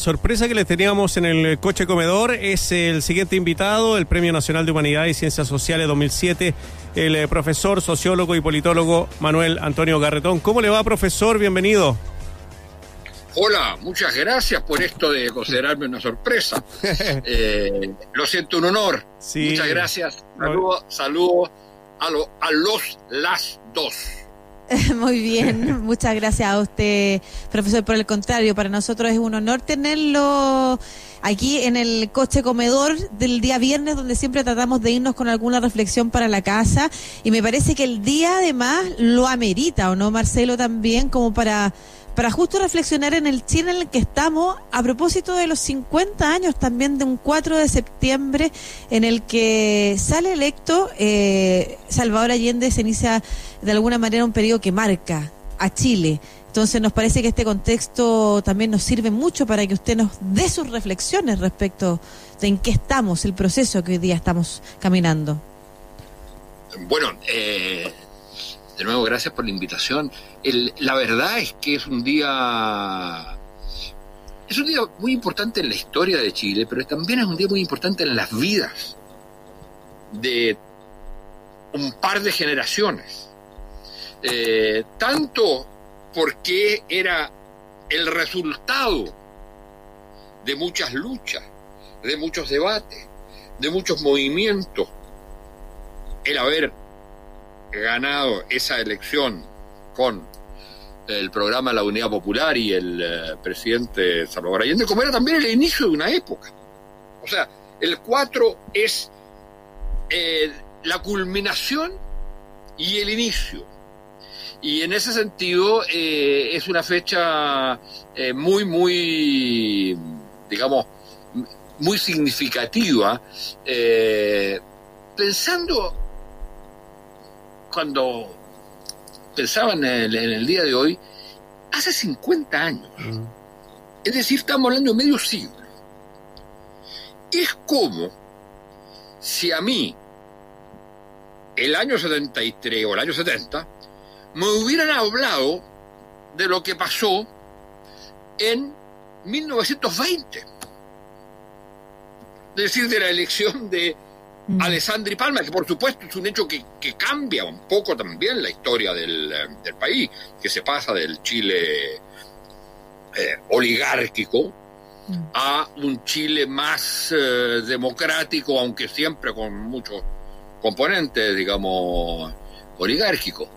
Sorpresa que les teníamos en el coche comedor es el siguiente invitado, el Premio Nacional de Humanidad y Ciencias Sociales 2007, el eh, profesor, sociólogo y politólogo Manuel Antonio Garretón. ¿Cómo le va, profesor? Bienvenido. Hola, muchas gracias por esto de considerarme una sorpresa. Eh, lo siento, un honor. Muchas gracias. Saludos saludo a, a los, las dos. Muy bien, muchas gracias a usted, profesor. Por el contrario, para nosotros es un honor tenerlo aquí en el coche comedor del día viernes, donde siempre tratamos de irnos con alguna reflexión para la casa. Y me parece que el día además lo amerita, ¿o no, Marcelo? También como para para justo reflexionar en el Chile en el que estamos a propósito de los 50 años también de un 4 de septiembre en el que sale electo eh, Salvador Allende, se inicia de alguna manera un periodo que marca a Chile. Entonces nos parece que este contexto también nos sirve mucho para que usted nos dé sus reflexiones respecto de en qué estamos, el proceso que hoy día estamos caminando. Bueno, eh, de nuevo, gracias por la invitación. la verdad es que es un día es un día muy importante en la historia de Chile, pero también es un día muy importante en las vidas de un par de generaciones. Eh, tanto porque era el resultado de muchas luchas, de muchos debates, de muchos movimientos, el haber ganado esa elección con el programa La Unidad Popular y el eh, presidente Salvador Allende, como era también el inicio de una época. O sea, el 4 es eh, la culminación y el inicio. Y en ese sentido eh, es una fecha muy, muy, digamos, muy significativa, pensando cuando pensaba en el, día de hoy, hace 50 años. Mm. Es decir, estamos hablando de medio siglo. Es como si a mí, el año 73 o el año 70, me hubieran hablado de lo que pasó en 1920. Es decir, de la elección de Mm. Alessandri Palma, que por supuesto es un hecho que, cambia un poco también la historia del, eh, país, que se pasa del Chile eh, oligárquico mm. a un Chile más eh, democrático, aunque siempre con muchos componentes, digamos, oligárquicos,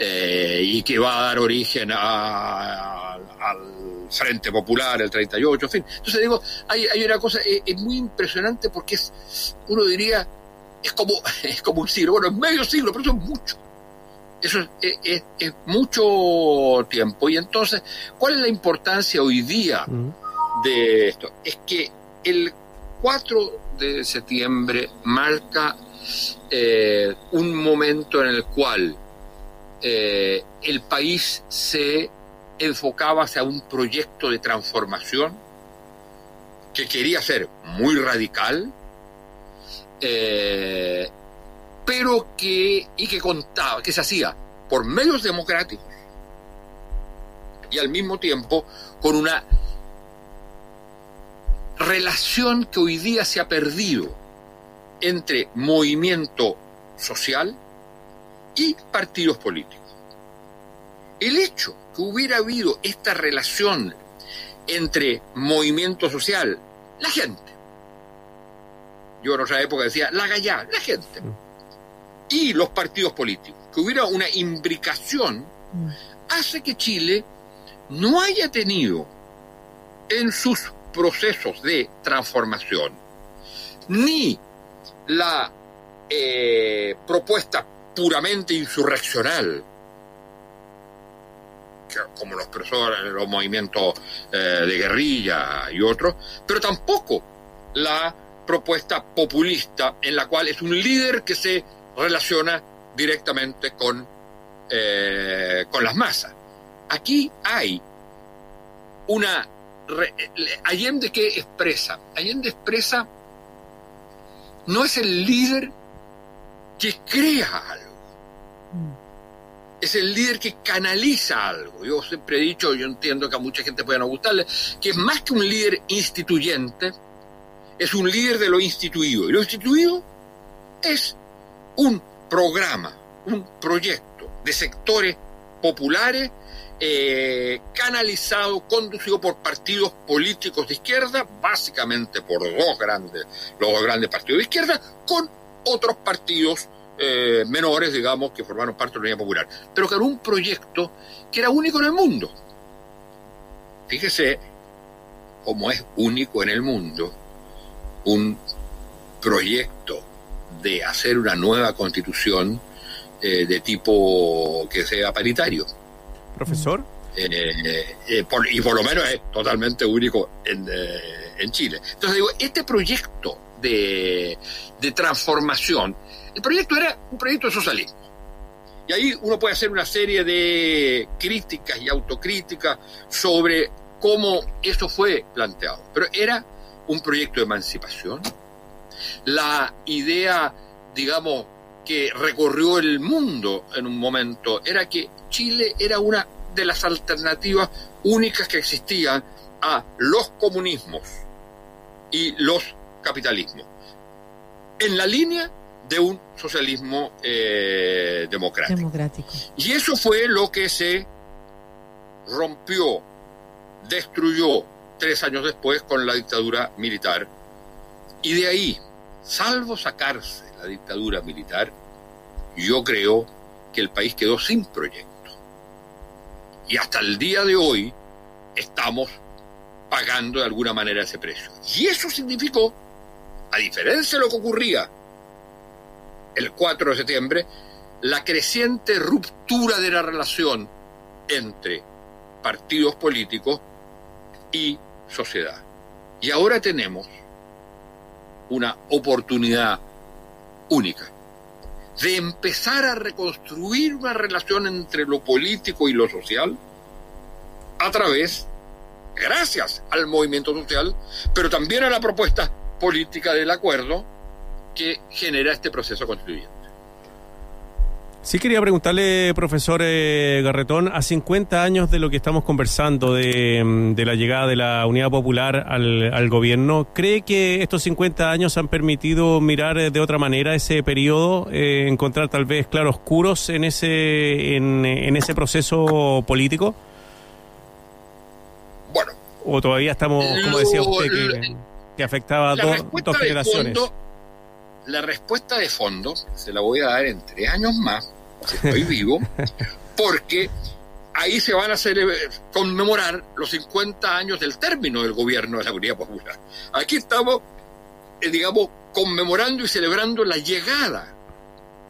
y que va a dar origen al Frente Popular, el 38, en fin. Entonces digo, hay, hay una cosa, es, muy impresionante porque es, uno diría, es como, es como un siglo, bueno, es medio siglo, pero eso es mucho. Eso es, es, mucho tiempo. Y entonces, ¿cuál es la importancia hoy día de esto? Es que el 4 de septiembre marca eh, un momento en el cual eh, el país se enfocaba hacia un proyecto de transformación que quería ser muy radical, eh, pero que, y que contaba, que se hacía por medios democráticos y al mismo tiempo con una relación que hoy día se ha perdido entre movimiento social y partidos políticos. El hecho que hubiera habido esta relación entre movimiento social, la gente, yo en otra época decía la gallá, la gente, mm. y los partidos políticos, que hubiera una imbricación, mm. hace que Chile no haya tenido en sus procesos de transformación ni la eh, propuesta puramente insurreccional, como los expresó los movimientos eh, de guerrilla y otros, pero tampoco la propuesta populista en la cual es un líder que se relaciona directamente con, eh, con las masas. Aquí hay una... Allende que expresa, Allende expresa, no es el líder que crea algo, es el líder que canaliza algo. Yo siempre he dicho, yo entiendo que a mucha gente puede no gustarle, que es más que un líder instituyente, es un líder de lo instituido. Y lo instituido es un programa, un proyecto de sectores populares eh, canalizado, conducido por partidos políticos de izquierda, básicamente por dos grandes, los dos grandes partidos de izquierda, con otros partidos eh, menores, digamos, que formaron parte de la Unidad Popular, pero que era un proyecto que era único en el mundo. Fíjese cómo es único en el mundo un proyecto de hacer una nueva constitución eh, de tipo que sea paritario profesor? Eh, eh, y por lo menos es totalmente único en, en Chile. Entonces digo, este proyecto de, de, transformación, el proyecto era un proyecto de socialismo. Y ahí uno puede hacer una serie de críticas y autocríticas sobre cómo eso fue planteado. Pero era un proyecto de emancipación. La idea, digamos, que recorrió el mundo en un momento era que Chile era una de las alternativas únicas que existían a los comunismos y los capitalismos, en la línea de un socialismo eh, democrático. democrático. Y eso fue lo que se rompió, destruyó tres años después con la dictadura militar. Y de ahí, salvo sacarse la dictadura militar, yo creo que el país quedó sin proyecto. Y hasta el día de hoy estamos pagando de alguna manera ese precio. Y eso significó, a diferencia de lo que ocurría el 4 de septiembre, la creciente ruptura de la relación entre partidos políticos y sociedad. Y ahora tenemos una oportunidad única de empezar a reconstruir una relación entre lo político y lo social a través, gracias al movimiento social, pero también a la propuesta política del acuerdo que genera este proceso constituyente. Sí quería preguntarle, profesor eh, Garretón, a 50 años de lo que estamos conversando, de, mm, de la llegada de la Unidad Popular al, al, gobierno, ¿cree que estos 50 años han permitido mirar de otra manera ese periodo, eh, encontrar tal vez claroscuros en ese, en, en ese proceso político? Bueno. ¿O todavía estamos, como decía usted, que, que afectaba a dos, dos generaciones? Fondo, la respuesta de fondo se la voy a dar en tres años más si estoy vivo, porque ahí se van a conmemorar los 50 años del término del gobierno de la Unidad Popular. Aquí estamos, eh, digamos, conmemorando y celebrando la llegada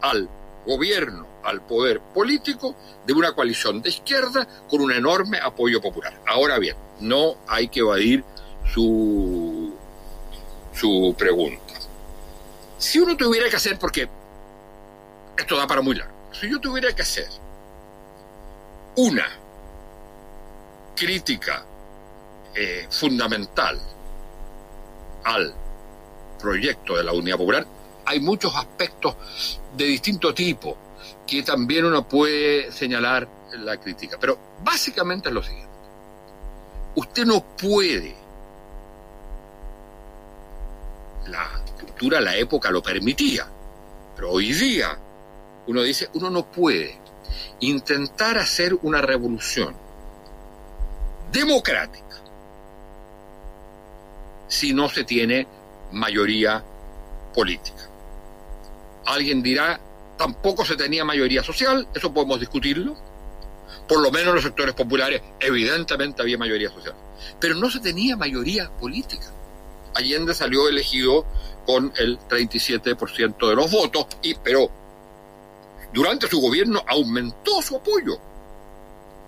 al gobierno, al poder político de una coalición de izquierda con un enorme apoyo popular. Ahora bien, no hay que evadir su, su pregunta. Si uno tuviera que hacer, porque esto da para muy largo, si yo tuviera que hacer una crítica eh, fundamental al proyecto de la Unidad Popular, hay muchos aspectos de distinto tipo que también uno puede señalar la crítica. Pero básicamente es lo siguiente. Usted no puede, la la época lo permitía, pero hoy día uno dice, uno no puede intentar hacer una revolución democrática si no se tiene mayoría política. Alguien dirá, tampoco se tenía mayoría social, eso podemos discutirlo. Por lo menos en los sectores populares, evidentemente había mayoría social. Pero no se tenía mayoría política. Allende salió elegido con el 37% de los votos, y, pero durante su gobierno aumentó su apoyo.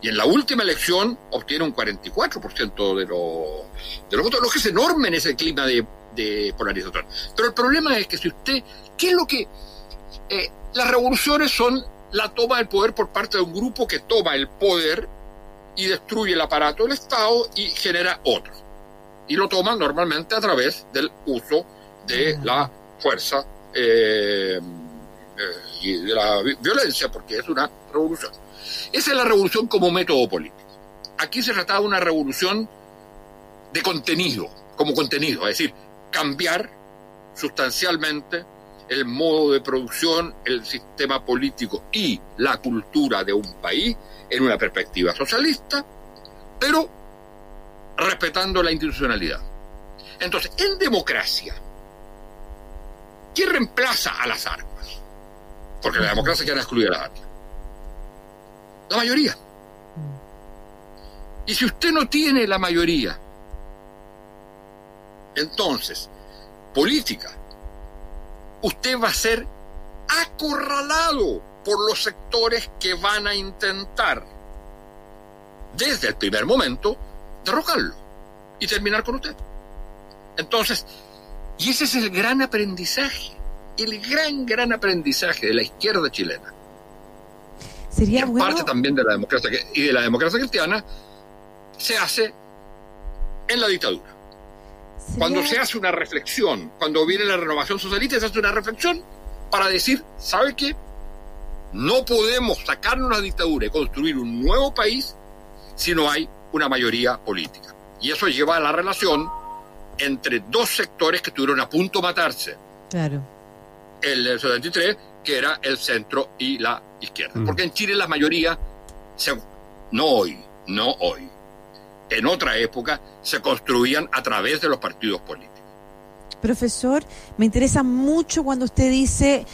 Y en la última elección obtiene un 44% de los, votos, lo que es enorme en ese clima de, de polarización. Pero el problema es que si usted, ¿qué es lo que... Eh, las revoluciones son la toma del poder por parte de un grupo que toma el poder y destruye el aparato del Estado y genera otro. Y lo toma normalmente a través del uso de la fuerza eh, y de la violencia, porque es una revolución. Esa es la revolución como método político. Aquí se trataba de una revolución de contenido, como contenido, es decir, cambiar sustancialmente el modo de producción, el sistema político y la cultura de un país en una perspectiva socialista, pero respetando la institucionalidad. Entonces, en democracia, ¿quién reemplaza a las armas? Porque la democracia quiere excluir a las armas. La mayoría. Y si usted no tiene la mayoría, entonces, política, usted va a ser acorralado por los sectores que van a intentar, desde el primer momento, derrocarlo y terminar con usted. Entonces, y ese es el gran aprendizaje, el gran, gran aprendizaje de la izquierda chilena. Sería y parte también de la democracia y de la democracia cristiana se hace en la dictadura. Cuando se hace una reflexión, cuando viene la renovación socialista, se hace una reflexión para decir, ¿sabe qué? No podemos sacarnos la dictadura y construir un nuevo país si no hay una mayoría política. Y eso lleva a la relación entre dos sectores que estuvieron a punto de matarse. Claro. El del 73, que era el centro y la izquierda. Mm. Porque en Chile la mayoría, no hoy, no hoy, en otra época se construían a través de los partidos políticos. Profesor, me interesa mucho cuando usted dice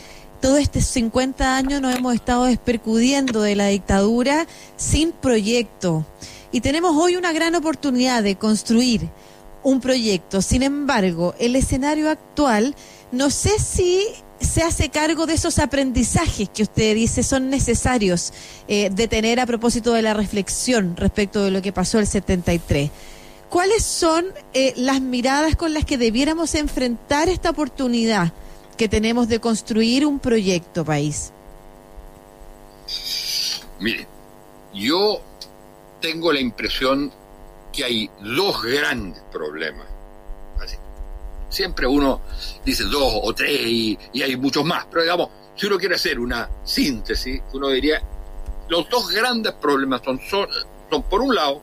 todos estos 50 años nos hemos estado despercudiendo de la dictadura sin proyecto. Y tenemos hoy una gran oportunidad de construir un proyecto. Sin embargo, el escenario actual, no sé si se hace cargo de esos aprendizajes que usted dice son necesarios eh, de tener a propósito de la reflexión respecto de lo que pasó el 73. ¿Cuáles son eh, las miradas con las que debiéramos enfrentar esta oportunidad que tenemos de construir un proyecto país? Mire, yo tengo la impresión que hay dos grandes problemas. Siempre uno dice dos o tres y, hay muchos más, pero digamos, si uno quiere hacer una síntesis, uno diría, los dos grandes problemas son, por un lado,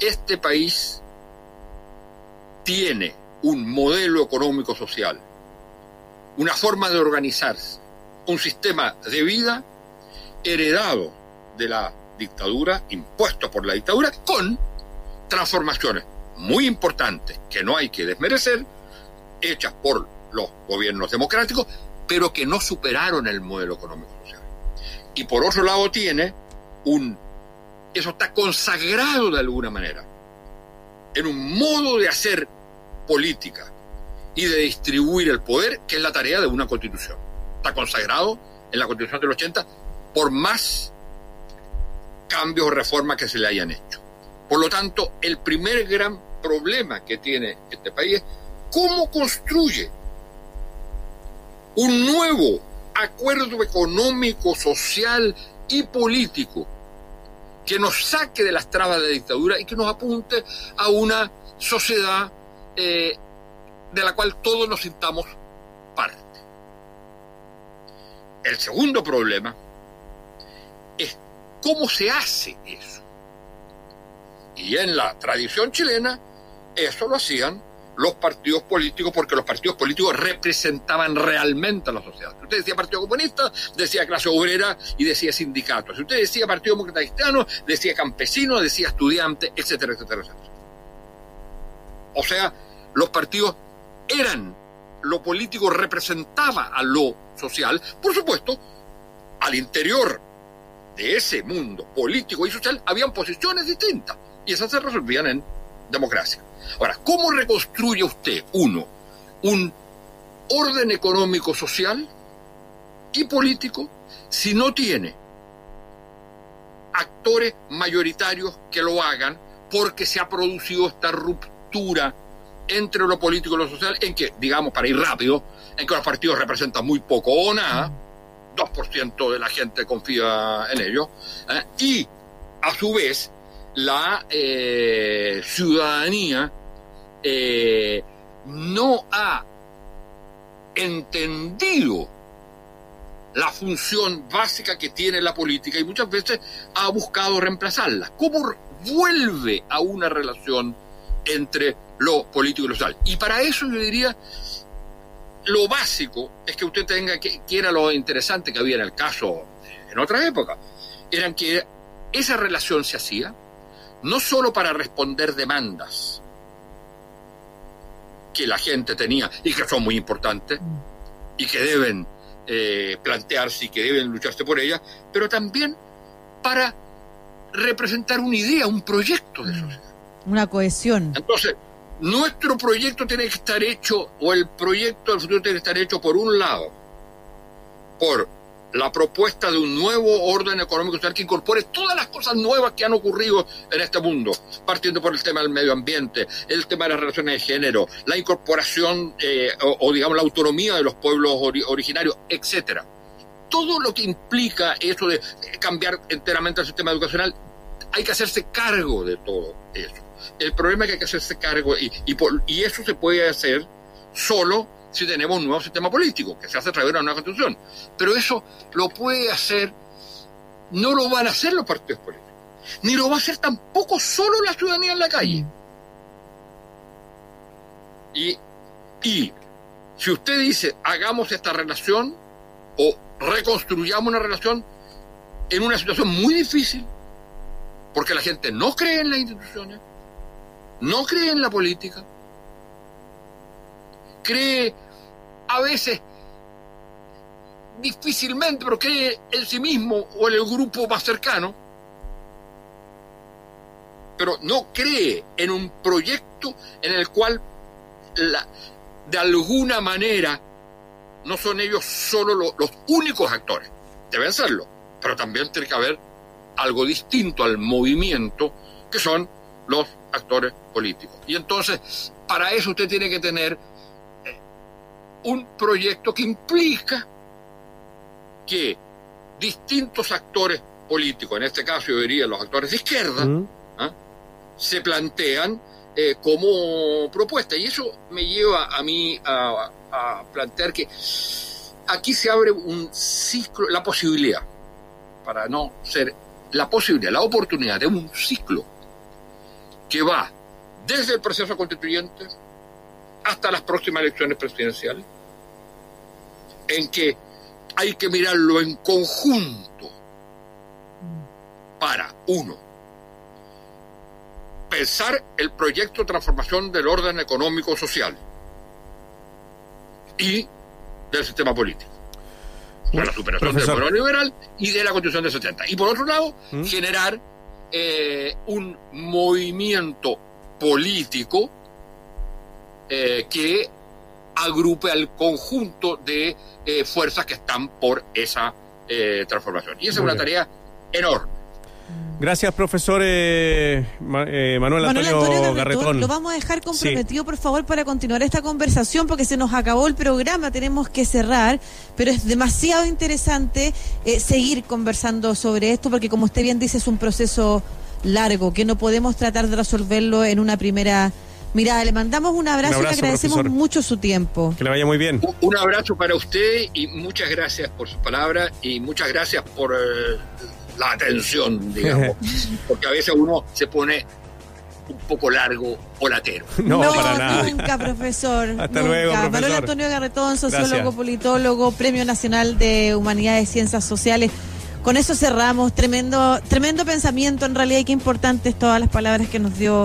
este país tiene un modelo económico social, una forma de organizarse, un sistema de vida heredado de la dictadura, impuesto por la dictadura, con transformaciones muy importantes que no hay que desmerecer, hechas por los gobiernos democráticos, pero que no superaron el modelo económico social. Y por otro lado tiene un... Eso está consagrado de alguna manera en un modo de hacer política y de distribuir el poder, que es la tarea de una constitución. Está consagrado en la constitución del 80 por más cambios o reformas que se le hayan hecho. Por lo tanto, el primer gran problema que tiene este país es cómo construye un nuevo acuerdo económico, social y político que nos saque de las trabas de la dictadura y que nos apunte a una sociedad eh, de la cual todos nos sintamos parte. El segundo problema es cómo se hace eso. Y en la tradición chilena, eso lo hacían los partidos políticos porque los partidos políticos representaban realmente a la sociedad. Si usted decía Partido Comunista, decía clase obrera y decía sindicato. Si usted decía Partido Demócrata Cristiano, decía campesino, decía estudiante, etcétera, etcétera, etcétera. O sea, los partidos eran, lo político representaba a lo social, por supuesto, al interior de ese mundo político y social habían posiciones distintas y esas se resolvían en democracia. Ahora, ¿cómo reconstruye usted, uno, un orden económico, social y político si no tiene actores mayoritarios que lo hagan porque se ha producido esta ruptura entre lo político y lo social en que, digamos, para ir rápido, en que los partidos representan muy poco o nada, 2% de la gente confía en ellos, ¿eh? y a su vez la eh, ciudadanía eh, no ha entendido la función básica que tiene la política y muchas veces ha buscado reemplazarla. ¿Cómo vuelve a una relación entre lo político y lo social? Y para eso yo diría, lo básico es que usted tenga que, que era lo interesante que había en el caso en otra época, eran que esa relación se hacía no solo para responder demandas que la gente tenía y que son muy importantes y que deben eh, plantearse y que deben lucharse por ellas, pero también para representar una idea, un proyecto de sociedad. Una cohesión. Entonces, nuestro proyecto tiene que estar hecho, o el proyecto del futuro tiene que estar hecho por un lado, por la propuesta de un nuevo orden económico social que incorpore todas las cosas nuevas que han ocurrido en este mundo, partiendo por el tema del medio ambiente, el tema de las relaciones de género, la incorporación eh, o, digamos la autonomía de los pueblos ori originarios, etcétera. Todo lo que implica eso de cambiar enteramente el sistema educacional, hay que hacerse cargo de todo eso. El problema es que hay que hacerse cargo y, eso se puede hacer solo si tenemos un nuevo sistema político, que se hace a través de una nueva constitución. Pero eso lo puede hacer, no lo van a hacer los partidos políticos, ni lo va a hacer tampoco solo la ciudadanía en la calle. Y si usted dice, hagamos esta relación o reconstruyamos una relación en una situación muy difícil, porque la gente no cree en las instituciones, no cree en la política, cree a veces difícilmente, pero cree en sí mismo o en el grupo más cercano, pero no cree en un proyecto en el cual de alguna manera no son ellos solo lo, los únicos actores, deben serlo, pero también tiene que haber algo distinto al movimiento que son los actores políticos. Y entonces, para eso usted tiene que tener un proyecto que implica que distintos actores políticos, en este caso yo diría los actores de izquierda, mm. ¿ah? se plantean eh, como propuesta. Y eso me lleva a mí a, a, plantear que aquí se abre un ciclo, la posibilidad, para no ser la posibilidad, la oportunidad de un ciclo que va desde el proceso constituyente hasta las próximas elecciones presidenciales, en que hay que mirarlo en conjunto para, uno, pensar el proyecto de transformación del orden económico-social y del sistema político. De la superación Profesor. del liberal y de la constitución del 70. Y por otro lado, ¿Mm? generar eh, un movimiento político eh, que agrupe al conjunto de eh, fuerzas que están por esa transformación. Y esa Muy es una bien. tarea enorme. Gracias, profesor eh, Manuel, Manuel Antonio, Antonio Garretón. Lo vamos a dejar comprometido, sí. por favor, para continuar esta conversación, porque se nos acabó el programa, tenemos que cerrar, pero es demasiado interesante eh, seguir conversando sobre esto, porque como usted bien dice, es un proceso largo, que no podemos tratar de resolverlo en una primera Mira, le mandamos un abrazo, un abrazo y le agradecemos profesor. mucho su tiempo. Que le vaya muy bien. Un, un, abrazo para usted y muchas gracias por sus palabras y muchas gracias por eh, la atención, digamos. porque a veces uno se pone un poco largo o latero. No, no para nada. Nunca, profesor. Hasta nunca. luego, profesor. Manuel Antonio Garretón, sociólogo, Gracias. politólogo, Premio Nacional de Humanidades y Ciencias Sociales. Con eso cerramos. Tremendo, tremendo pensamiento en realidad y qué importantes todas las palabras que nos dio